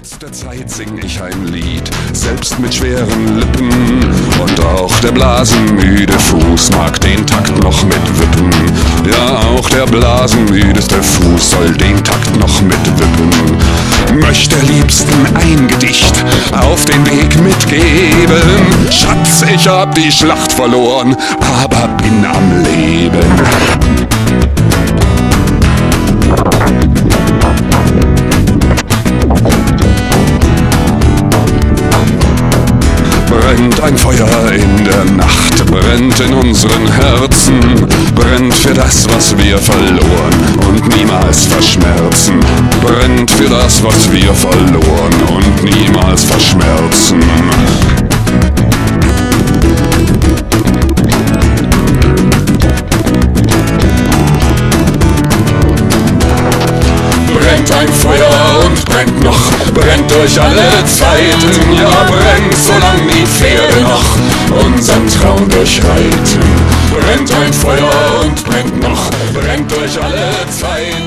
Trotz der Zeit sing ich ein Lied, selbst mit schweren Lippen. Und auch der blasenmüde Fuß mag den Takt noch mit wippen. Ja, auch der blasenmüdeste Fuß soll den Takt noch mit wippen. Möchte liebsten ein Gedicht auf den Weg mitgeben. Schatz, ich hab die Schlacht verloren, aber bin am Leben. Brennt ein Feuer in der Nacht, brennt in unseren Herzen, brennt für das, was wir verloren und niemals verschmerzen, brennt für das, was wir verloren und niemals verschmerzen. brennt ein Feuer durch alle Zeiten, ja brennt, solange die Pferde noch unseren Traum durchreiten. Brennt ein Feuer und brennt noch, brennt durch alle Zeiten.